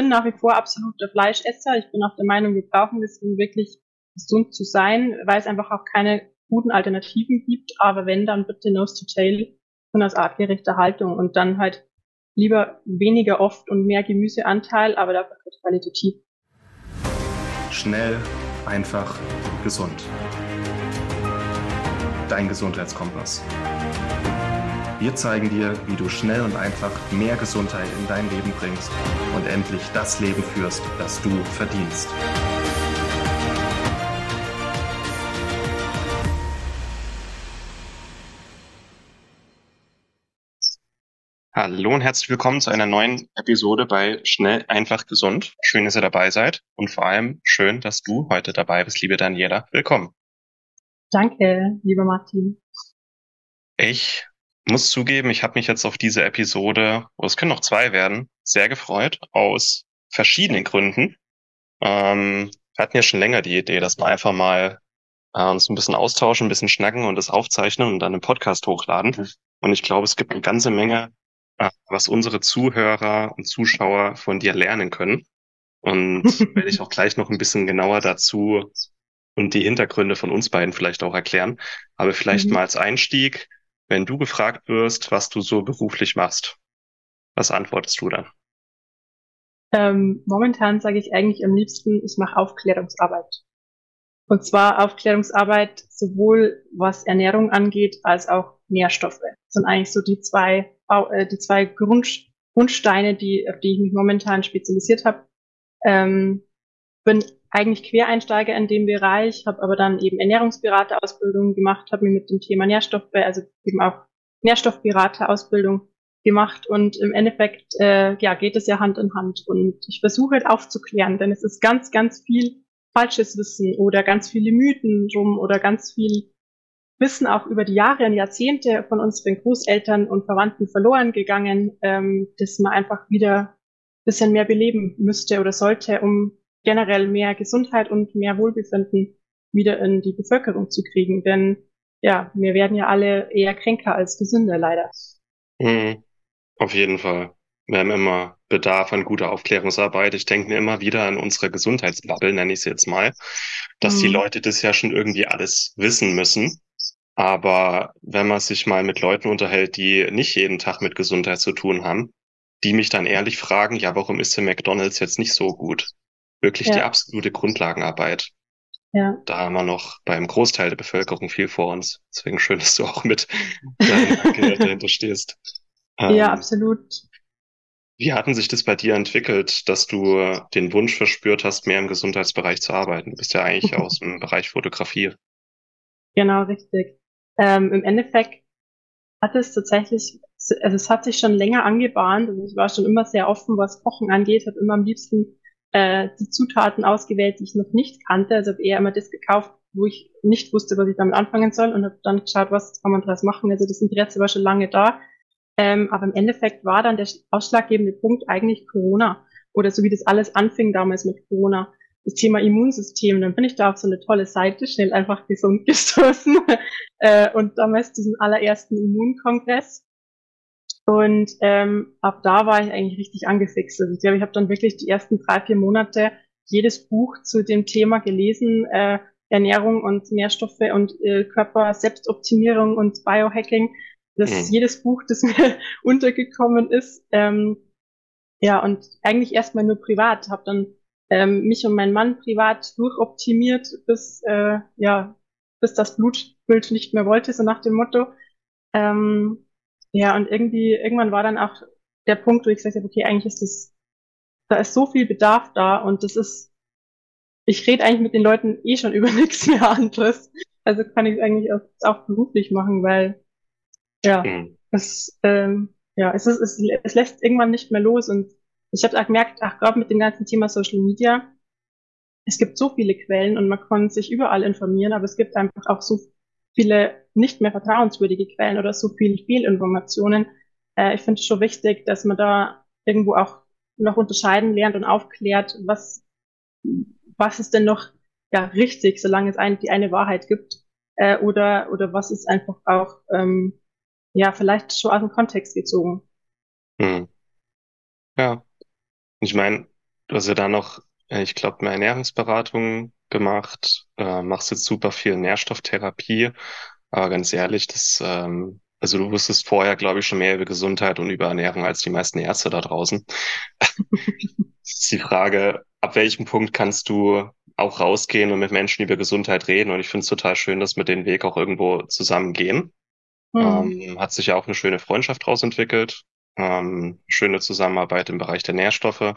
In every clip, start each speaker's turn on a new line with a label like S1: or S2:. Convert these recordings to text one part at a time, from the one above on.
S1: bin nach wie vor absoluter Fleischesser. Ich bin auch der Meinung, wir brauchen das, um wirklich gesund zu sein, weil es einfach auch keine guten Alternativen gibt. Aber wenn, dann bitte Nose to Tail und aus artgerechter Haltung und dann halt lieber weniger oft und mehr Gemüseanteil, aber dafür qualitativ.
S2: Schnell, einfach, gesund. Dein Gesundheitskompass. Wir zeigen dir, wie du schnell und einfach mehr Gesundheit in dein Leben bringst und endlich das Leben führst, das du verdienst. Hallo und herzlich willkommen zu einer neuen Episode bei Schnell, einfach, gesund. Schön, dass ihr dabei seid und vor allem schön, dass du heute dabei bist, liebe Daniela. Willkommen.
S1: Danke, lieber Martin.
S2: Ich muss zugeben, ich habe mich jetzt auf diese Episode, oh, es können noch zwei werden, sehr gefreut, aus verschiedenen Gründen. Ähm, wir hatten ja schon länger die Idee, dass wir einfach mal äh, uns ein bisschen austauschen, ein bisschen schnacken und das aufzeichnen und dann im Podcast hochladen. Mhm. Und ich glaube, es gibt eine ganze Menge, äh, was unsere Zuhörer und Zuschauer von dir lernen können. Und werde ich auch gleich noch ein bisschen genauer dazu und die Hintergründe von uns beiden vielleicht auch erklären. Aber vielleicht mhm. mal als Einstieg, wenn du gefragt wirst, was du so beruflich machst, was antwortest du dann?
S1: Ähm, momentan sage ich eigentlich am liebsten, ich mache Aufklärungsarbeit. Und zwar Aufklärungsarbeit sowohl was Ernährung angeht, als auch Nährstoffe. Das sind eigentlich so die zwei, äh, die zwei Grund, Grundsteine, die, auf die ich mich momentan spezialisiert habe. Ähm, bin eigentlich Quereinsteiger in dem Bereich, habe aber dann eben Ernährungsberaterausbildung gemacht, habe mir mit dem Thema Nährstoffe, also eben auch Nährstoffberaterausbildung gemacht und im Endeffekt äh, ja geht es ja Hand in Hand. Und ich versuche halt aufzuklären, denn es ist ganz ganz viel falsches Wissen oder ganz viele Mythen rum oder ganz viel Wissen auch über die Jahre und Jahrzehnte von unseren Großeltern und Verwandten verloren gegangen, ähm, das man einfach wieder bisschen mehr beleben müsste oder sollte, um generell mehr Gesundheit und mehr Wohlbefinden wieder in die Bevölkerung zu kriegen. Denn ja, wir werden ja alle eher kränker als gesünder, leider.
S2: Mhm. Auf jeden Fall. Wir haben immer Bedarf an guter Aufklärungsarbeit. Ich denke mir immer wieder an unsere Gesundheitsbubble, nenne ich es jetzt mal, dass mhm. die Leute das ja schon irgendwie alles wissen müssen. Aber wenn man sich mal mit Leuten unterhält, die nicht jeden Tag mit Gesundheit zu tun haben, die mich dann ehrlich fragen, ja, warum ist der McDonald's jetzt nicht so gut? Wirklich ja. die absolute Grundlagenarbeit. Ja. Da haben wir noch beim Großteil der Bevölkerung viel vor uns. Deswegen schön, dass du auch mit deinem dahinter stehst.
S1: Ähm, ja, absolut.
S2: Wie hatten sich das bei dir entwickelt, dass du den Wunsch verspürt hast, mehr im Gesundheitsbereich zu arbeiten? Du bist ja eigentlich aus dem Bereich Fotografie.
S1: Genau, richtig. Ähm, Im Endeffekt hat es tatsächlich, also es hat sich schon länger angebahnt. Also ich war schon immer sehr offen, was Kochen angeht, habe immer am liebsten äh, die Zutaten ausgewählt, die ich noch nicht kannte. Also habe eher immer das gekauft, wo ich nicht wusste, was ich damit anfangen soll und habe dann geschaut, was kann man daraus machen. Also das Interesse war schon lange da. Ähm, aber im Endeffekt war dann der ausschlaggebende Punkt eigentlich Corona oder so wie das alles anfing damals mit Corona. Das Thema Immunsystem, dann bin ich da auf so eine tolle Seite, schnell einfach gesund gestoßen äh, und damals diesen allerersten Immunkongress und ähm, ab da war ich eigentlich richtig angefixt. Also ich glaube, ich habe dann wirklich die ersten drei, vier Monate jedes Buch zu dem Thema gelesen, äh, Ernährung und Nährstoffe und äh, Körper Selbstoptimierung und Biohacking. Das mhm. jedes Buch, das mir untergekommen ist. Ähm, ja, und eigentlich erstmal nur privat. Habe dann ähm, mich und meinen Mann privat durchoptimiert, bis äh, ja, bis das Blutbild nicht mehr wollte, so nach dem Motto. Ähm, ja, und irgendwie, irgendwann war dann auch der Punkt, wo ich gesagt habe, okay, eigentlich ist das, da ist so viel Bedarf da und das ist, ich rede eigentlich mit den Leuten eh schon über nichts mehr anderes. Also kann ich es eigentlich auch, auch beruflich machen, weil ja, mhm. es, ähm, ja, es, ist, es, es lässt irgendwann nicht mehr los und ich habe auch gemerkt, ach, gerade mit dem ganzen Thema Social Media, es gibt so viele Quellen und man kann sich überall informieren, aber es gibt einfach auch so viele nicht mehr vertrauenswürdige Quellen oder so viele Fehlinformationen. Äh, ich finde es schon wichtig, dass man da irgendwo auch noch unterscheiden lernt und aufklärt, was, was ist denn noch ja, richtig, solange es ein, die eine Wahrheit gibt, äh, oder, oder was ist einfach auch ähm, ja, vielleicht schon aus dem Kontext gezogen.
S2: Hm. Ja. Ich meine, du hast ja da noch, äh, ich glaube, eine Ernährungsberatung gemacht, äh, machst jetzt super viel Nährstofftherapie, aber ganz ehrlich, das, ähm, also du wusstest vorher, glaube ich, schon mehr über Gesundheit und über Ernährung als die meisten Ärzte da draußen. ist die Frage, ab welchem Punkt kannst du auch rausgehen und mit Menschen über Gesundheit reden? Und ich finde es total schön, dass wir den Weg auch irgendwo zusammen gehen. Mhm. Ähm, hat sich ja auch eine schöne Freundschaft daraus entwickelt, ähm, schöne Zusammenarbeit im Bereich der Nährstoffe.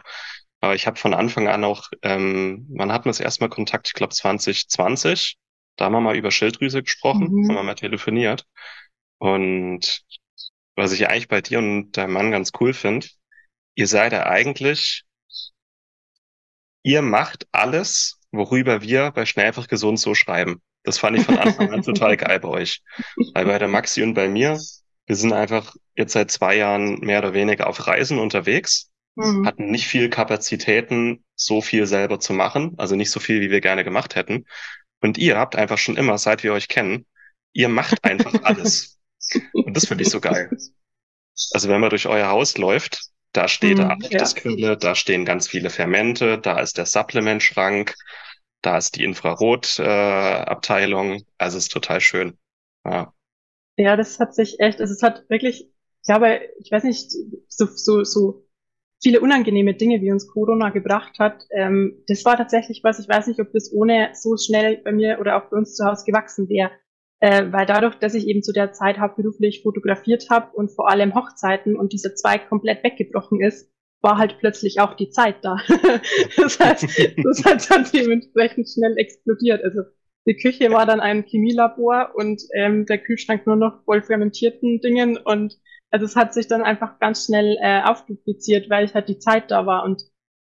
S2: Aber ich habe von Anfang an auch, ähm, man hat mir das erstmal Kontakt, ich glaube 2020, da haben wir mal über Schilddrüse gesprochen, mhm. haben wir mal telefoniert. Und was ich eigentlich bei dir und deinem Mann ganz cool finde, ihr seid ja eigentlich, ihr macht alles, worüber wir bei Schnell einfach gesund so schreiben. Das fand ich von Anfang an total geil bei euch. Weil bei der Maxi und bei mir, wir sind einfach jetzt seit zwei Jahren mehr oder weniger auf Reisen unterwegs, mhm. hatten nicht viel Kapazitäten, so viel selber zu machen, also nicht so viel, wie wir gerne gemacht hätten. Und ihr habt einfach schon immer, seit wir euch kennen, ihr macht einfach alles. Und das finde ich so geil. Also wenn man durch euer Haus läuft, da steht mhm, Achtesquelle, ja. da stehen ganz viele Fermente, da ist der Supplementschrank, da ist die Infrarotabteilung. Äh, also es ist total schön. Ja.
S1: ja, das hat sich echt, also es hat wirklich, ich glaube, ich weiß nicht, so, so, so viele unangenehme Dinge, wie uns Corona gebracht hat. Ähm, das war tatsächlich was, ich weiß nicht, ob das ohne so schnell bei mir oder auch bei uns zu Hause gewachsen wäre. Äh, weil dadurch, dass ich eben zu der Zeit hauptberuflich fotografiert habe und vor allem Hochzeiten und dieser Zweig komplett weggebrochen ist, war halt plötzlich auch die Zeit da. das heißt, das hat dann dementsprechend schnell explodiert. Also die Küche war dann ein Chemielabor und ähm, der Kühlschrank nur noch voll fermentierten Dingen und also es hat sich dann einfach ganz schnell äh, aufdupliziert, weil ich halt die Zeit da war und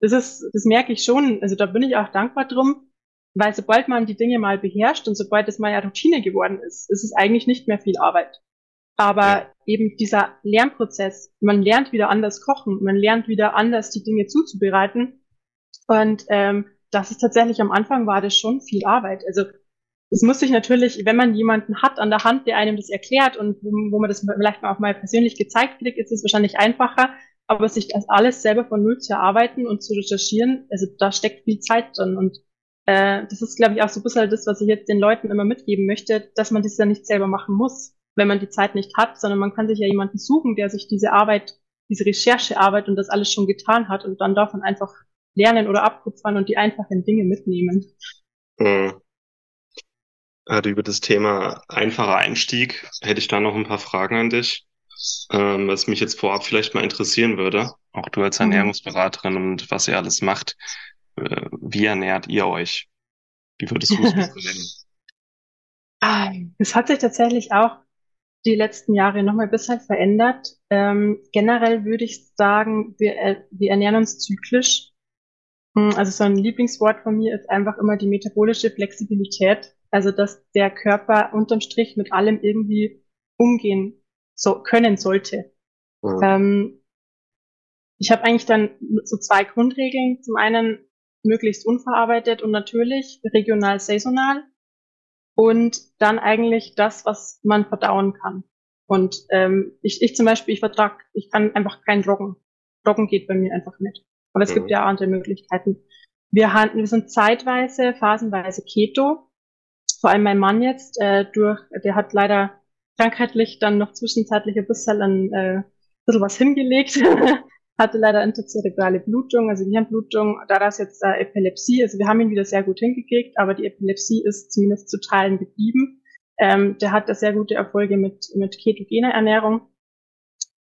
S1: das ist, das merke ich schon, also da bin ich auch dankbar drum, weil sobald man die Dinge mal beherrscht und sobald es mal ja Routine geworden ist, ist es eigentlich nicht mehr viel Arbeit. Aber ja. eben dieser Lernprozess, man lernt wieder anders kochen, man lernt wieder anders die Dinge zuzubereiten. Und ähm, das ist tatsächlich am Anfang war das schon viel Arbeit. Also es muss sich natürlich, wenn man jemanden hat an der Hand, der einem das erklärt und wo, wo man das vielleicht auch mal persönlich gezeigt kriegt, ist es wahrscheinlich einfacher. Aber sich das alles selber von Null zu erarbeiten und zu recherchieren, also da steckt viel Zeit drin. Und äh, das ist, glaube ich, auch so ein bisschen das, was ich jetzt den Leuten immer mitgeben möchte, dass man das ja nicht selber machen muss wenn man die Zeit nicht hat, sondern man kann sich ja jemanden suchen, der sich diese Arbeit, diese Recherchearbeit und das alles schon getan hat und dann davon einfach lernen oder abkupfern und die einfachen Dinge mitnehmen.
S2: Mhm. Also über das Thema einfacher Einstieg hätte ich da noch ein paar Fragen an dich, ähm, was mich jetzt vorab vielleicht mal interessieren würde. Auch du als mhm. Ernährungsberaterin und was ihr alles macht. Äh, wie ernährt ihr euch? Wie würdest du es benennen?
S1: Ah, es hat sich tatsächlich auch die letzten Jahre nochmal ein bisschen verändert. Ähm, generell würde ich sagen, wir, äh, wir ernähren uns zyklisch. Hm, also so ein Lieblingswort von mir ist einfach immer die metabolische Flexibilität. Also dass der Körper unterm Strich mit allem irgendwie umgehen so können sollte. Mhm. Ähm, ich habe eigentlich dann so zwei Grundregeln. Zum einen möglichst unverarbeitet und natürlich, regional, saisonal und dann eigentlich das, was man verdauen kann. Und ähm, ich, ich zum Beispiel, ich vertrag, ich kann einfach kein Roggen. Roggen geht bei mir einfach nicht. Aber es mhm. gibt ja andere Möglichkeiten. Wir, hatten, wir sind zeitweise, phasenweise Keto. Vor allem mein Mann jetzt, äh, durch, der hat leider krankheitlich dann noch zwischenzeitlich ein bisschen, ein, äh, ein bisschen was hingelegt. hatte leider interzerebrale Blutung, also Hirnblutung, daraus jetzt äh, Epilepsie. Also wir haben ihn wieder sehr gut hingekriegt, aber die Epilepsie ist zumindest zu Teilen geblieben. Ähm, der hat da sehr gute Erfolge mit, mit ketogener Ernährung.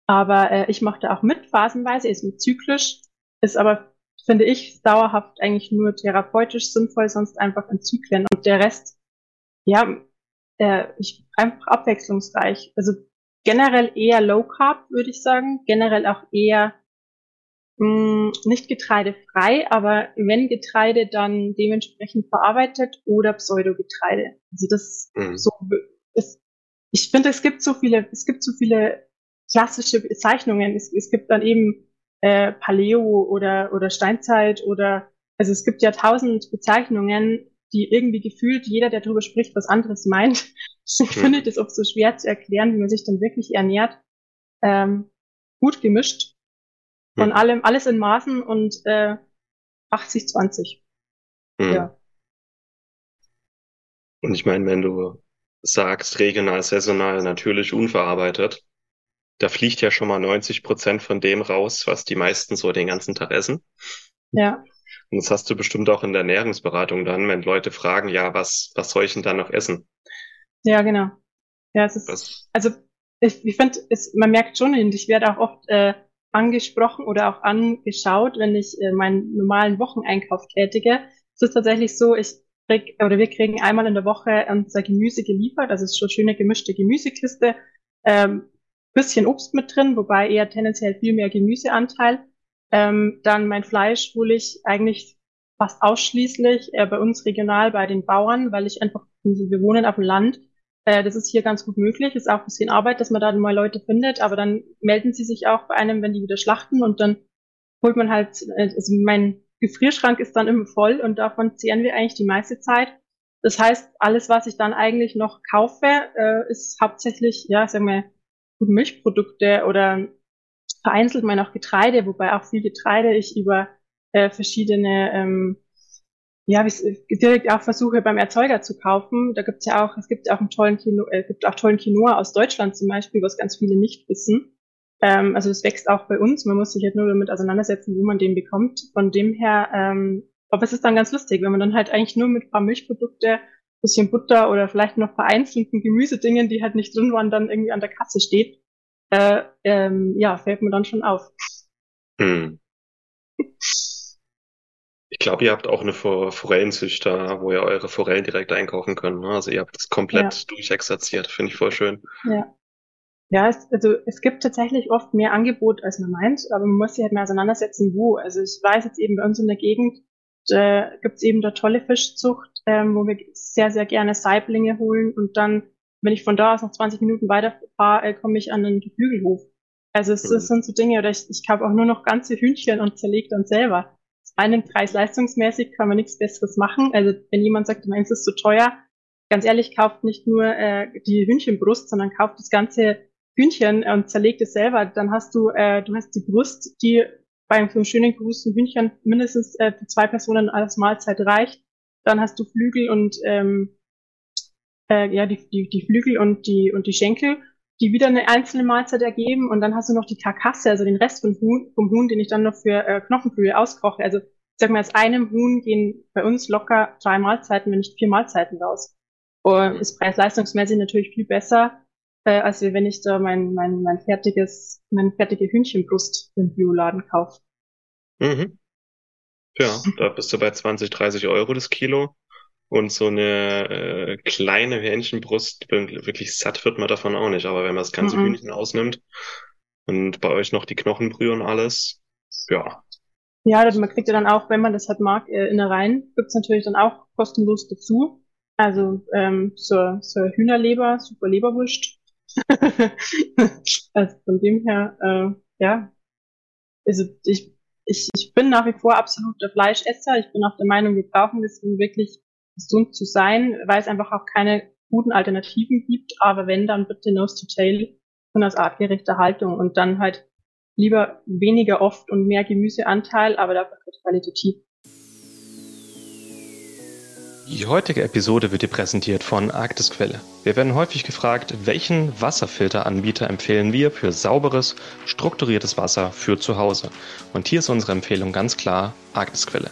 S1: Aber äh, ich mache da auch mit, phasenweise, ist mit zyklisch, ist aber, finde ich, dauerhaft eigentlich nur therapeutisch sinnvoll, sonst einfach in Zyklen. Und der Rest, ja, äh, ich, einfach abwechslungsreich. Also generell eher Low Carb, würde ich sagen. Generell auch eher mh, mm, nicht getreidefrei, aber wenn Getreide, dann dementsprechend verarbeitet oder Pseudogetreide. Also das mhm. so ist, ich finde, es gibt so viele, es gibt so viele klassische Bezeichnungen. Es, es gibt dann eben äh, Paleo oder oder Steinzeit oder also es gibt ja tausend Bezeichnungen, die irgendwie gefühlt jeder, der darüber spricht, was anderes meint. Ich mhm. finde das oft so schwer zu erklären, wie man sich dann wirklich ernährt. Ähm, gut gemischt von allem, alles in Maßen und äh, 80, 20.
S2: Hm.
S1: Ja.
S2: Und ich meine, wenn du sagst, regional, saisonal, natürlich unverarbeitet, da fliegt ja schon mal 90 Prozent von dem raus, was die meisten so den ganzen Tag essen.
S1: Ja.
S2: Und das hast du bestimmt auch in der Ernährungsberatung dann, wenn Leute fragen, ja, was, was soll ich denn da noch essen?
S1: Ja, genau. Ja, es ist,
S2: Was,
S1: also ich, ich finde, man merkt schon, und ich werde auch oft äh, angesprochen oder auch angeschaut, wenn ich äh, meinen normalen Wocheneinkauf tätige. Es ist tatsächlich so, ich krieg, oder wir kriegen einmal in der Woche unser Gemüse geliefert, also es ist schon schöne gemischte Gemüsekiste, ähm, bisschen Obst mit drin, wobei eher tendenziell viel mehr Gemüseanteil. Ähm, dann mein Fleisch hole ich eigentlich fast ausschließlich äh, bei uns regional bei den Bauern, weil ich einfach, wir wohnen auf dem Land. Äh, das ist hier ganz gut möglich. Ist auch ein bisschen Arbeit, dass man da mal Leute findet, aber dann melden sie sich auch bei einem, wenn die wieder schlachten und dann holt man halt, äh, also mein Gefrierschrank ist dann immer voll und davon zehren wir eigentlich die meiste Zeit. Das heißt, alles, was ich dann eigentlich noch kaufe, äh, ist hauptsächlich, ja, sagen wir, Milchprodukte oder vereinzelt mal noch Getreide, wobei auch viel Getreide ich über äh, verschiedene, ähm, ja, direkt auch versuche beim Erzeuger zu kaufen. Da gibt's ja auch, es gibt auch einen tollen Kino, äh, gibt auch tollen Quinoa aus Deutschland zum Beispiel, was ganz viele nicht wissen. Ähm, also das wächst auch bei uns. Man muss sich halt nur damit auseinandersetzen, wo man den bekommt. Von dem her, ähm, aber es ist dann ganz lustig, wenn man dann halt eigentlich nur mit paar Milchprodukte, bisschen Butter oder vielleicht noch vereinzelten Gemüsedingen, die halt nicht drin waren, dann irgendwie an der Kasse steht äh, ähm, ja, fällt mir dann schon auf.
S2: hm. Ich glaube, ihr habt auch eine For Forellenzüchter, wo ihr eure Forellen direkt einkaufen könnt. Ne? Also ihr habt das komplett
S1: Ja.
S2: durchexerziert. Finde ich voll schön.
S1: Ja. Ja, es, also es gibt tatsächlich oft mehr Angebot, als man meint, aber man muss sich halt mal auseinandersetzen, wo. Also ich weiß jetzt eben bei uns in der Gegend, da gibt's eben da tolle Fischzucht, ähm, wo wir sehr, sehr gerne Saiblinge holen und dann, wenn ich von da aus noch 20 Minuten weiterfahre, äh, komme ich an den Geflügelhof. Also es,
S2: Mhm.
S1: das sind so Dinge, oder ich, ich habe auch nur noch ganze Hühnchen und zerlege dann selber. Einen preis-leistungsmäßig kann man nichts Besseres machen. Also wenn jemand sagt, meins ist zu teuer, ganz ehrlich, kauft nicht nur äh, die Hühnchenbrust, sondern kauft das ganze Hühnchen und zerlegt es selber. Dann hast du, äh, du hast die Brust, die bei so einem schönen großen Hühnchen mindestens äh, für zwei Personen als Mahlzeit reicht. Dann hast du Flügel und ähm, äh, ja die, die, die Flügel und die und die Schenkel, die wieder eine einzelne Mahlzeit ergeben. Und dann hast du noch die Karkasse, also den Rest vom Huhn, vom Huhn, den ich dann noch für äh, Knochenbrühe auskoche. Also ich sag mal, aus einem Huhn gehen bei uns locker drei Mahlzeiten, wenn nicht vier Mahlzeiten raus. Und ist preis-leistungsmäßig natürlich viel besser, äh, als wenn ich da mein, mein, mein fertiges, meine fertige Hühnchenbrust im Bioladen kaufe.
S2: Mhm. Ja, da bist du bei 20, 30 Euro das Kilo. Und so eine äh, kleine Hähnchenbrust, wirklich satt wird man davon auch nicht. Aber wenn man das ganze
S1: Mhm.
S2: Hühnchen ausnimmt und bei euch noch die Knochenbrühe und alles, ja.
S1: Ja, man kriegt ja dann auch, wenn man das halt mag, äh, Innereien, gibt's natürlich dann auch kostenlos dazu. Also ähm, so, so Hühnerleber, super Leberwurst. also von dem her, äh, ja. Also ich, ich, ich bin nach wie vor absoluter Fleischesser. Ich bin auch der Meinung, wir brauchen um wirklich gesund zu sein, weil es einfach auch keine guten Alternativen gibt. Aber wenn, dann bitte Nose to Tail und aus artgerechter Haltung und dann halt lieber weniger oft und mehr Gemüseanteil, aber dafür halt qualitativ.
S2: Die heutige Episode wird dir präsentiert von Arktisquelle. Wir werden häufig gefragt, welchen Wasserfilteranbieter empfehlen wir für sauberes, strukturiertes Wasser für zu Hause. Und hier ist unsere Empfehlung ganz klar Arktisquelle.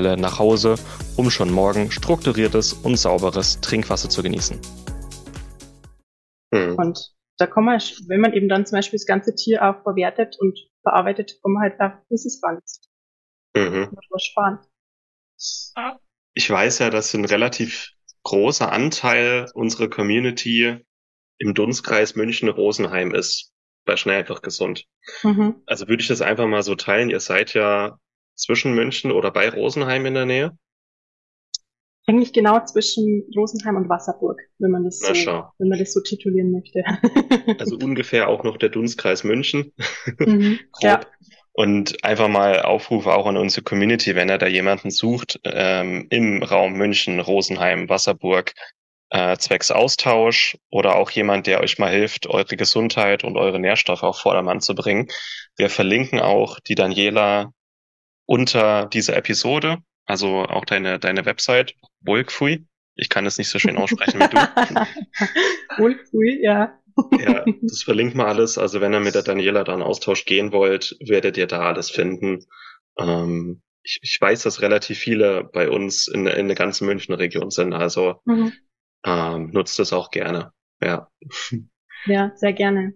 S2: nach Hause, um schon morgen strukturiertes und sauberes Trinkwasser zu genießen.
S1: Hm. Und da kann man, wenn man eben dann zum Beispiel das ganze Tier auch verwertet und verarbeitet, kann man halt auf dieses Band
S2: Mhm.
S1: was sparen.
S2: Ich weiß ja, dass ein relativ großer Anteil unserer Community im Dunstkreis München-Rosenheim ist. Bei Schnell einfach gesund.
S1: Mhm.
S2: Also würde ich das einfach mal so teilen. Ihr seid ja zwischen München oder bei Rosenheim in der Nähe?
S1: Eigentlich genau zwischen Rosenheim und Wasserburg, wenn man das, so, wenn man das so titulieren möchte.
S2: also ungefähr auch noch der Dunstkreis München. Mhm, ja. Und einfach mal Aufrufe auch an unsere Community, wenn er da jemanden sucht, ähm, im Raum München, Rosenheim, Wasserburg, äh, zwecks Austausch oder auch jemand, der euch mal hilft, eure Gesundheit und eure Nährstoffe auf Vordermann zu bringen. Wir verlinken auch die Daniela unter dieser Episode, also auch deine, deine Website, Wolkfui. Ich kann es nicht so schön aussprechen wie du.
S1: Wolkfui, ja.
S2: ja, das verlinken wir alles. Also wenn ihr mit der Daniela dann Austausch gehen wollt, werdet ihr da alles finden. Ähm, ich, ich weiß, dass relativ viele bei uns in, in der ganzen Münchner Region sind. Also mhm ähm, nutzt das auch gerne. Ja.
S1: Ja, sehr gerne.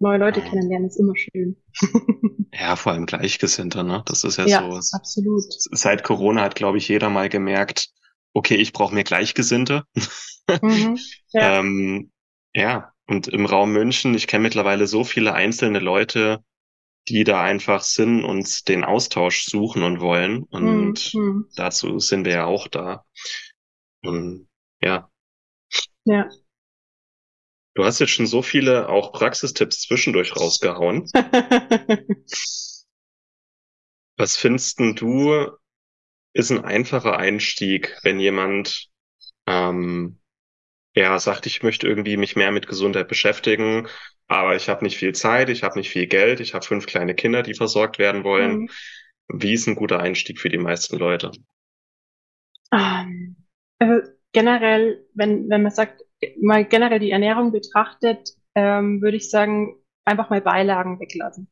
S1: Neue Leute kennenlernen ist immer schön.
S2: ja, vor allem Gleichgesinnte, ne? Das ist ja,
S1: ja
S2: so.
S1: Absolut.
S2: Seit Corona hat, glaube ich, jeder mal gemerkt, okay, ich brauche mir Gleichgesinnte. Mhm, ja. ähm, ja, und im Raum München, ich kenne mittlerweile so viele einzelne Leute, die da einfach sind und den Austausch suchen und wollen. Und mhm. dazu sind wir ja auch da. Und ja.
S1: Ja.
S2: Du hast jetzt schon so viele auch Praxistipps zwischendurch rausgehauen. Was findest du, ist ein einfacher Einstieg, wenn jemand ähm, ja sagt, ich möchte irgendwie mich mehr mit Gesundheit beschäftigen, aber ich habe nicht viel Zeit, ich habe nicht viel Geld, ich habe fünf kleine Kinder, die versorgt werden wollen. Mhm. Wie ist ein guter Einstieg für die meisten Leute?
S1: Ähm, also generell, wenn, wenn man sagt, mal generell die Ernährung betrachtet, ähm, würde ich sagen, einfach mal Beilagen weglassen.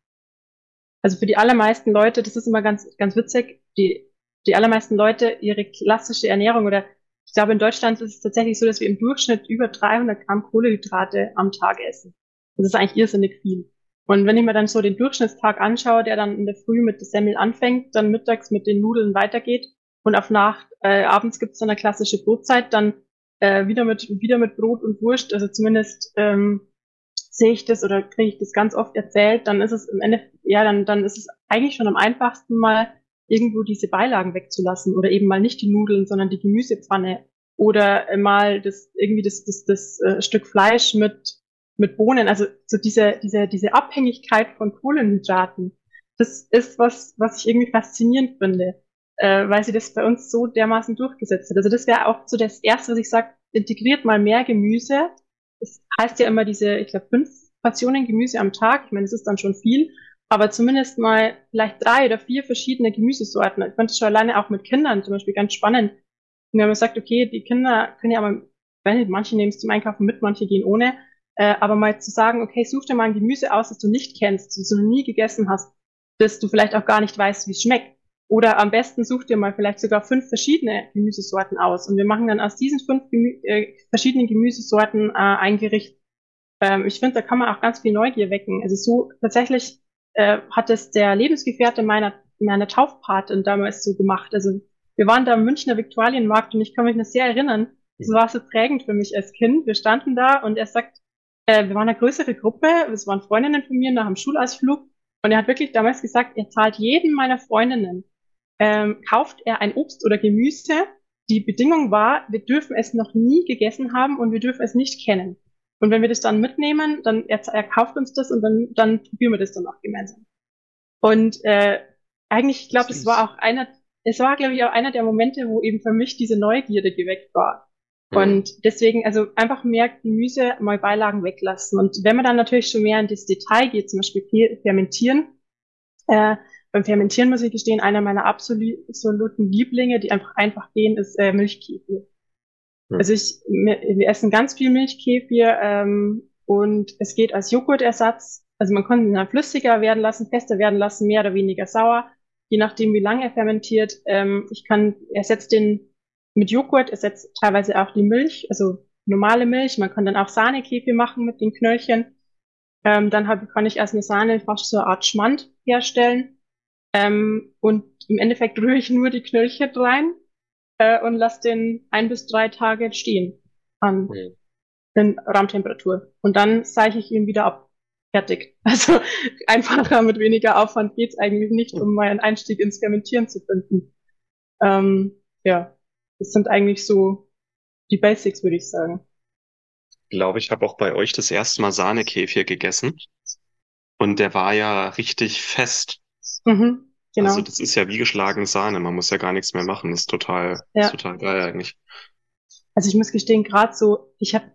S1: Also für die allermeisten Leute, das ist immer ganz, ganz witzig, die, die allermeisten Leute ihre klassische Ernährung oder ich glaube in Deutschland ist es tatsächlich so, dass wir im Durchschnitt über 300 Gramm Kohlehydrate am Tag essen. Das ist eigentlich irrsinnig viel. Und wenn ich mir dann so den Durchschnittstag anschaue, der dann in der Früh mit der Semmel anfängt, dann mittags mit den Nudeln weitergeht und auf Nacht, äh, abends gibt es dann eine klassische Brotzeit, dann äh, wieder mit wieder mit Brot und Wurst. Also zumindest ähm, sehe ich das oder kriege ich das ganz oft erzählt. Dann ist es im Ende, ja, dann dann ist es eigentlich schon am einfachsten mal irgendwo diese Beilagen wegzulassen oder eben mal nicht die Nudeln, sondern die Gemüsepfanne oder äh, mal das irgendwie das das, das äh, Stück Fleisch mit mit Bohnen. Also so diese diese diese Abhängigkeit von Kohlenhydraten. Das ist was was ich irgendwie faszinierend finde äh, weil sie das bei uns so dermaßen durchgesetzt hat. Also das wäre auch so das Erste, was ich sage, integriert mal mehr Gemüse. Das heißt ja immer diese, ich glaube, fünf Portionen Gemüse am Tag. Ich meine, das ist dann schon viel, aber zumindest mal vielleicht drei oder vier verschiedene Gemüsesorten. Ich fand das schon alleine auch mit Kindern zum Beispiel ganz spannend. Und wenn man sagt, okay, die Kinder können ja aber, wenn nicht, manche nehmen es zum Einkaufen mit, manche gehen ohne, äh, aber mal zu sagen, okay, such dir mal ein Gemüse aus, das du nicht kennst, das du noch nie gegessen hast, das du vielleicht auch gar nicht weißt, wie es schmeckt oder am besten sucht ihr mal vielleicht sogar fünf verschiedene Gemüsesorten aus. Und wir machen dann aus diesen fünf Gemü äh, verschiedenen Gemüsesorten äh, ein Gericht. Ähm, ich finde, da kann man auch ganz viel Neugier wecken. Also so tatsächlich äh, hat es der Lebensgefährte meiner, meiner Taufpatin damals so gemacht. Also wir waren da im Münchner Viktualienmarkt und ich kann mich noch sehr erinnern. Es war so prägend für mich als Kind. Wir standen da und er sagt, äh, wir waren eine größere Gruppe, es waren Freundinnen von mir nach einem Schulausflug und er hat wirklich damals gesagt, er zahlt jeden meiner Freundinnen ähm, kauft er ein Obst oder Gemüse. Die Bedingung war, wir dürfen es noch nie gegessen haben und wir dürfen es nicht kennen. Und wenn wir das dann mitnehmen, dann er, er kauft uns das und dann, dann probieren wir das dann auch gemeinsam. Und äh, eigentlich, ich glaube, es war auch einer, es war, glaube ich, auch einer der Momente, wo eben für mich diese Neugierde geweckt war. Mhm. Und deswegen, also einfach mehr Gemüse, mal Beilagen weglassen. Und wenn man dann natürlich schon mehr in das Detail geht, zum Beispiel fermentieren, äh, beim Fermentieren muss ich gestehen, einer meiner absoluten Lieblinge, die einfach einfach gehen, ist äh, Milchkefir. Hm. Also ich, wir essen ganz viel Milchkefir ähm, und es geht als Joghurtersatz. Also man kann ihn dann flüssiger werden lassen, fester werden lassen, mehr oder weniger sauer, je nachdem wie lange er fermentiert. Ähm, ich kann ersetzt den mit Joghurt, ersetzt teilweise auch die Milch, also normale Milch. Man kann dann auch Sahnekefir machen mit den Knöllchen. Ähm, dann hab, kann ich erst eine Sahne fast so eine Art Schmand herstellen. Ähm, und im Endeffekt rühre ich nur die Knöllchen rein äh, und lasse den ein bis drei Tage stehen an mhm. in Raumtemperatur. Und dann seiche ich ihn wieder ab. fertig. Also einfacher mit weniger Aufwand geht's eigentlich nicht, um mal einen Einstieg ins Fermentieren zu finden. Ähm, ja, das sind eigentlich so die Basics, würde ich sagen.
S2: Ich glaube, ich habe auch bei euch das erste Mal Sahnekäfir gegessen. Und der war ja richtig fest.
S1: Mhm, genau.
S2: Also das ist ja wie geschlagene Sahne. Man muss ja gar nichts mehr machen. Das ist total,
S1: Ja.
S2: total geil eigentlich.
S1: Also ich muss gestehen, gerade so, ich habe,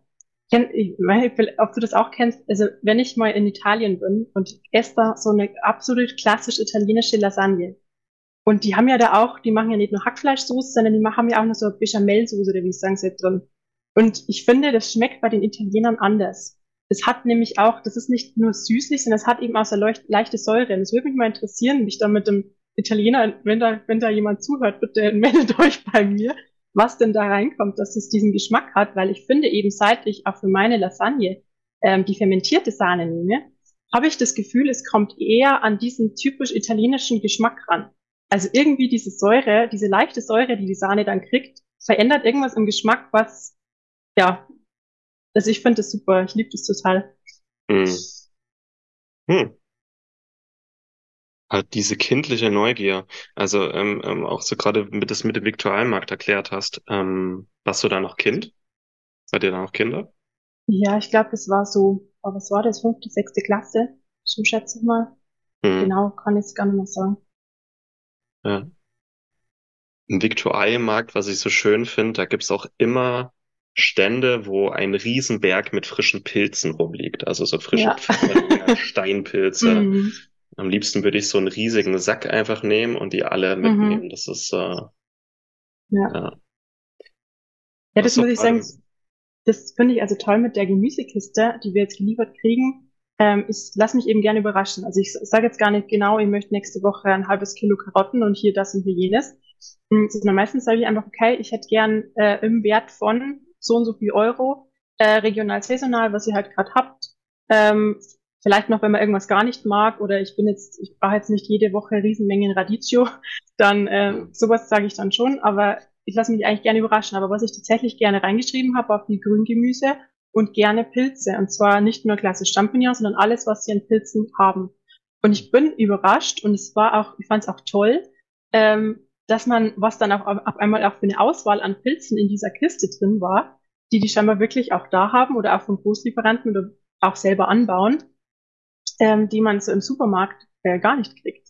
S1: ich weiß nicht, ob du das auch kennst, also wenn ich mal in Italien bin und esse da so eine absolut klassisch italienische Lasagne. Und die haben ja da auch, die machen ja nicht nur Hackfleischsoße, sondern die machen ja auch noch so Bechamelsoße oder wie sagen sie drin. Und ich finde, das schmeckt bei den Italienern anders. Es hat nämlich auch, das ist nicht nur süßlich, sondern es hat eben auch so leichte Säure. Und es würde mich mal interessieren, mich da mit dem Italiener, wenn da, wenn da jemand zuhört, bitte meldet euch bei mir, was denn da reinkommt, dass es diesen Geschmack hat, weil ich finde eben, seit ich auch für meine Lasagne ähm, die fermentierte Sahne nehme, habe ich das Gefühl, es kommt eher an diesen typisch italienischen Geschmack ran. Also irgendwie diese Säure, diese leichte Säure, die die Sahne dann kriegt, verändert irgendwas im Geschmack, was, ja, also ich finde das super, ich liebe das total.
S2: Hm. Hm. Halt diese kindliche Neugier. Also ähm, ähm, auch so gerade mit das mit dem Viktualienmarkt erklärt hast. Ähm, warst du da noch Kind? Seid ihr da noch Kinder?
S1: Ja, ich glaube, das war so, oh, was war das, fünfte, sechste Klasse, so schätze ich mal.
S2: Hm.
S1: Genau, kann ich es gar nicht mehr sagen.
S2: Ja. Im Viktualienmarkt, was ich so schön finde, da gibt's auch immer Stände, wo ein Riesenberg mit frischen Pilzen rumliegt. Also so frische
S1: Ja.
S2: Pfefferlinge, Steinpilze.
S1: Mhm.
S2: Am liebsten würde ich so einen riesigen Sack einfach nehmen und die alle
S1: Mhm.
S2: mitnehmen. Das ist, äh,
S1: Ja.
S2: ja.
S1: Ja, das
S2: so
S1: muss ich sagen, das finde ich also toll mit der Gemüsekiste, die wir jetzt geliefert kriegen. Ähm, ich lasse mich eben gerne überraschen. Also ich sage jetzt gar nicht genau, ich möchte nächste Woche ein halbes Kilo Karotten und hier das und hier jenes. Mm, Sondern meistens sage ich einfach, okay, ich hätte gern äh, im Wert von so und so viel Euro, äh, regional saisonal, was ihr halt gerade habt. Ähm, vielleicht noch, wenn man irgendwas gar nicht mag oder ich bin jetzt, ich brauche jetzt nicht jede Woche Riesenmengen Radicchio, dann äh, sowas sage ich dann schon, aber ich lasse mich eigentlich gerne überraschen. Aber was ich tatsächlich gerne reingeschrieben habe, war viel Grüngemüse und gerne Pilze. Und zwar nicht nur klassisch Champignons, sondern alles, was sie an Pilzen haben. Und ich bin überrascht und es war auch, ich fand es auch toll, ähm, dass man, was dann auch auf einmal auch für eine Auswahl an Pilzen in dieser Kiste drin war, die die scheinbar wirklich auch da haben oder auch von Großlieferanten oder auch selber anbauen, ähm, die man so im Supermarkt äh, gar nicht kriegt.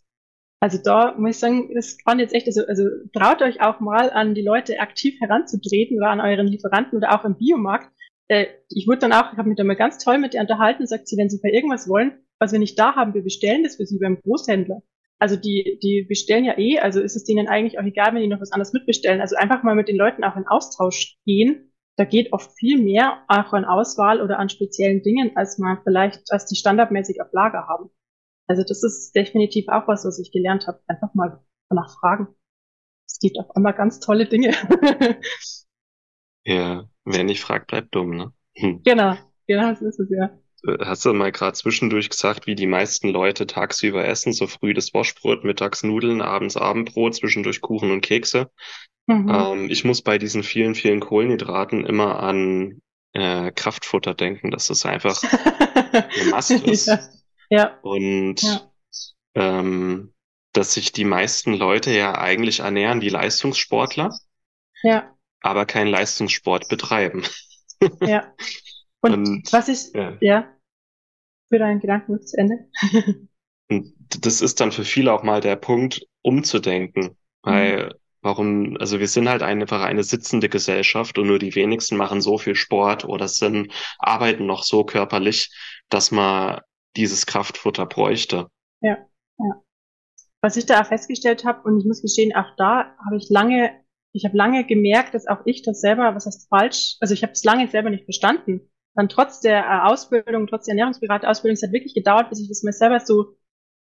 S1: Also da muss ich sagen, das fand jetzt echt, also, also traut euch auch mal an die Leute aktiv heranzutreten oder an euren Lieferanten oder auch im Biomarkt. Äh, ich wurde dann auch, ich habe mich da mal ganz toll mit ihr unterhalten, sagt sie, wenn sie bei irgendwas wollen, was wir nicht da haben, wir bestellen das für sie beim Großhändler. Also die, die bestellen ja eh, also ist es denen eigentlich auch egal, wenn die noch was anderes mitbestellen. Also einfach mal mit den Leuten auch in Austausch gehen. Da geht oft viel mehr auch an Auswahl oder an speziellen Dingen, als man vielleicht, als die standardmäßig auf Lager haben. Also das ist definitiv auch was, was ich gelernt habe. Einfach mal danach fragen. Es gibt auch immer ganz tolle Dinge.
S2: Ja, wer nicht fragt, bleibt dumm, ne? Hm.
S1: genau, genau, so ist es ja.
S2: Hast du mal gerade zwischendurch gesagt, wie die meisten Leute tagsüber essen? So früh das Wurstbrot, mittags Nudeln, abends Abendbrot, zwischendurch Kuchen und Kekse.
S1: Mhm.
S2: Ähm, ich muss bei diesen vielen, vielen Kohlenhydraten immer an äh, Kraftfutter denken, dass es einfach eine Mast ist.
S1: ja. ja,
S2: Und
S1: Ja.
S2: ähm, dass sich die meisten Leute ja eigentlich ernähren wie Leistungssportler,
S1: ja,
S2: aber keinen Leistungssport betreiben.
S1: ja. Und,
S2: Und-
S1: was ich,
S2: Ja.
S1: ja, für deinen Gedanken zu Ende.
S2: Und das ist dann für viele auch mal der Punkt, umzudenken. Weil, warum, also wir sind halt einfach eine sitzende Gesellschaft und nur die wenigsten machen so viel Sport oder sind, arbeiten noch so körperlich, dass man dieses Kraftfutter bräuchte.
S1: was ich da auch festgestellt habe, und ich muss gestehen, auch da habe ich lange, ich habe lange gemerkt, dass auch ich das selber, was heißt falsch, also ich habe es lange selber nicht verstanden. Dann trotz der äh, Ausbildung, trotz der Ernährungsberaterausbildung, es hat wirklich gedauert, bis ich das mir selber so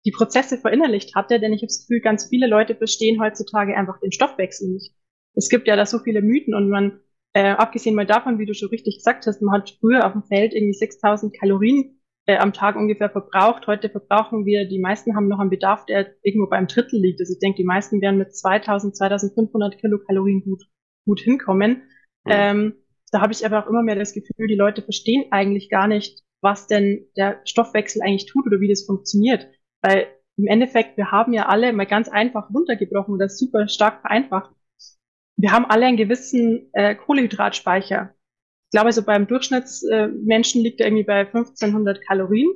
S1: die Prozesse verinnerlicht hatte, denn ich habe das Gefühl, ganz viele Leute verstehen heutzutage einfach den Stoffwechsel nicht. Es gibt ja da so viele Mythen und man, äh, abgesehen mal davon, wie du schon richtig gesagt hast, man hat früher auf dem Feld irgendwie 6000 Kalorien äh, am Tag ungefähr verbraucht. Heute verbrauchen wir, die meisten haben noch einen Bedarf, der irgendwo beim Drittel liegt. Also ich denke, die meisten werden mit 2000, 2500 Kilokalorien gut, gut hinkommen.
S2: Mhm.
S1: Ähm, da habe ich aber auch immer mehr das Gefühl, die Leute verstehen eigentlich gar nicht, was denn der Stoffwechsel eigentlich tut oder wie das funktioniert. Weil im Endeffekt, wir haben ja alle mal ganz einfach runtergebrochen oder super stark vereinfacht. Wir haben alle einen gewissen äh, Kohlehydratspeicher. Ich glaube, so beim Durchschnittsmenschen äh, liegt er irgendwie bei 1500 Kalorien.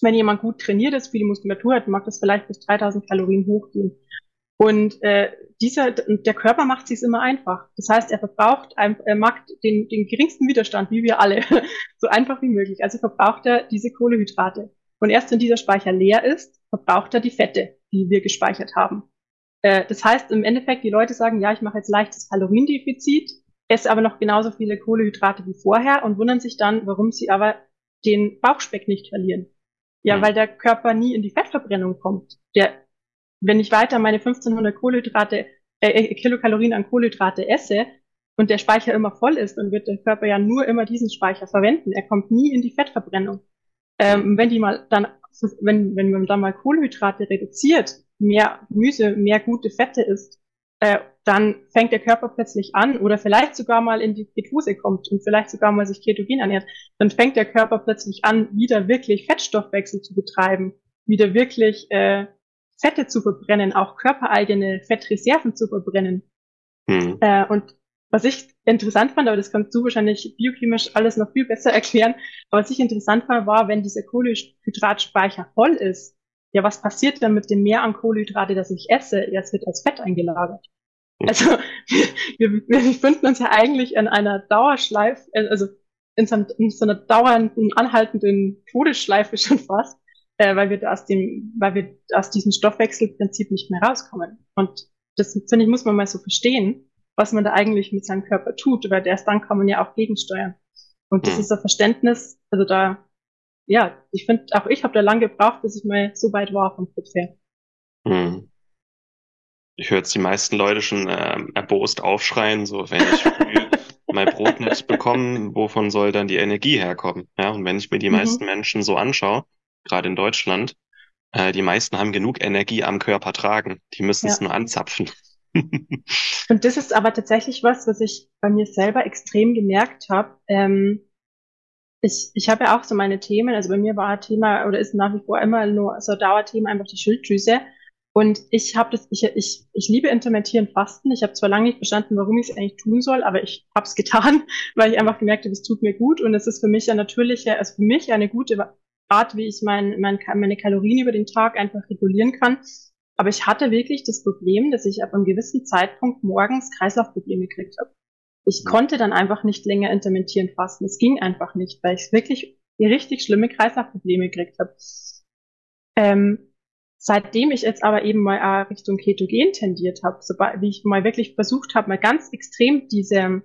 S1: Wenn jemand gut trainiert ist, viele Muskulatur hat, mag das vielleicht bis 3000 Kalorien hochgehen. Und äh, dieser, der Körper macht sich immer einfach. Das heißt, er verbraucht, er mag den, den geringsten Widerstand, wie wir alle, so einfach wie möglich. Also verbraucht er diese Kohlehydrate. Und erst wenn dieser Speicher leer ist, verbraucht er die Fette, die wir gespeichert haben. Äh, das heißt, im Endeffekt, die Leute sagen, ja, ich mache jetzt leichtes Kaloriendefizit, esse aber noch genauso viele Kohlehydrate wie vorher und wundern sich dann, warum sie aber den Bauchspeck nicht verlieren. Ja, mhm. weil der Körper nie in die Fettverbrennung kommt. Der wenn ich weiter meine 1500 Kohlenhydrate, äh, äh, Kilokalorien an Kohlenhydrate esse und der Speicher immer voll ist, dann wird der Körper ja nur immer diesen Speicher verwenden. Er kommt nie in die Fettverbrennung. Ähm, wenn die mal dann, wenn, wenn man dann mal Kohlenhydrate reduziert, mehr Gemüse, mehr gute Fette isst, äh, dann fängt der Körper plötzlich an oder vielleicht sogar mal in die Ketose kommt und vielleicht sogar mal sich ketogen ernährt, dann fängt der Körper plötzlich an, wieder wirklich Fettstoffwechsel zu betreiben, wieder wirklich äh, Fette zu verbrennen, auch körpereigene Fettreserven zu verbrennen. Mhm. Äh, und was ich interessant fand, aber das kannst du wahrscheinlich biochemisch alles noch viel besser erklären, aber was ich interessant fand, war, wenn dieser Kohlenhydratspeicher voll ist, ja, was passiert dann mit dem Mehr an Kohlenhydrate, das ich esse? Ja, es wird als Fett eingelagert. Mhm. Also wir, wir befinden uns ja eigentlich in einer Dauerschleife, äh, also in so, in so einer dauernden, anhaltenden Todesschleife schon fast, äh, weil wir aus dem, weil wir aus diesem Stoffwechselprinzip nicht mehr rauskommen. Und das finde ich muss man mal so verstehen, was man da eigentlich mit seinem Körper tut, weil erst dann kann man ja auch gegensteuern. Und das mhm. ist ein Verständnis, also da, ja, ich finde, auch ich habe da lange gebraucht, bis ich mal so weit war vom Kopf her.
S2: Mhm. Ich höre jetzt die meisten Leute schon äh, erbost aufschreien, so wenn ich früh mein Brot muss bekommen, wovon soll dann die Energie herkommen? Ja, und wenn ich mir die mhm. meisten Menschen so anschaue, gerade in Deutschland, äh, die meisten haben genug Energie am Körper tragen. Die müssen es ja. nur anzapfen.
S1: Und das ist aber tatsächlich was, was ich bei mir selber extrem gemerkt habe. Ähm, ich, ich habe ja auch so meine Themen, also bei mir war Thema oder ist nach wie vor immer nur so Dauerthema einfach die Schilddrüse. Und ich habe das, ich, ich, ich liebe intermittieren Fasten. Ich habe zwar lange nicht verstanden, warum ich es eigentlich tun soll, aber ich habe es getan, weil ich einfach gemerkt habe, es tut mir gut und es ist für mich eine natürliche, also für mich eine gute Art, wie ich mein, mein, meine Kalorien über den Tag einfach regulieren kann. Aber ich hatte wirklich das Problem, dass ich ab einem gewissen Zeitpunkt morgens Kreislaufprobleme gekriegt habe. Ich konnte dann einfach nicht länger intermittieren fasten. Es ging einfach nicht, weil ich wirklich richtig schlimme Kreislaufprobleme gekriegt habe. Ähm, seitdem ich jetzt aber eben mal Richtung Ketogen tendiert habe, wie ich mal wirklich versucht habe, mal ganz extrem diese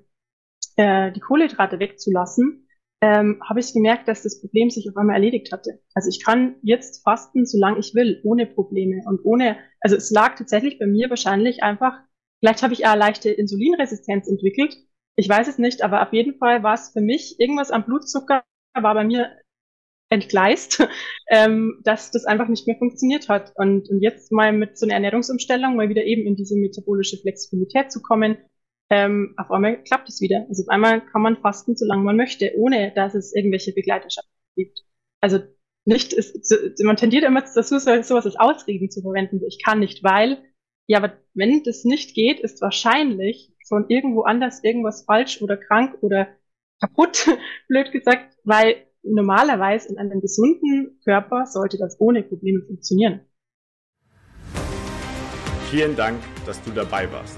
S1: äh, die Kohlenhydrate wegzulassen, ähm, habe ich gemerkt, dass das Problem sich auf einmal erledigt hatte. Also ich kann jetzt fasten, solange ich will, ohne Probleme und ohne, also es lag tatsächlich bei mir wahrscheinlich einfach, vielleicht habe ich eine leichte Insulinresistenz entwickelt. Ich weiß es nicht, aber auf jeden Fall war es für mich irgendwas am Blutzucker war bei mir entgleist, ähm, dass das einfach nicht mehr funktioniert hat. Und, und jetzt mal mit so einer Ernährungsumstellung mal wieder eben in diese metabolische Flexibilität zu kommen, ähm, auf einmal klappt es wieder. Also auf einmal kann man fasten, solange man möchte, ohne dass es irgendwelche Begleiterschaften gibt. Also nicht, ist, man tendiert immer dazu, sowas als Ausreden zu verwenden. Ich kann nicht, weil, ja, aber wenn das nicht geht, ist wahrscheinlich von irgendwo anders irgendwas falsch oder krank oder kaputt, blöd gesagt, weil normalerweise in einem gesunden Körper sollte das ohne Probleme funktionieren.
S3: Vielen Dank, dass du dabei warst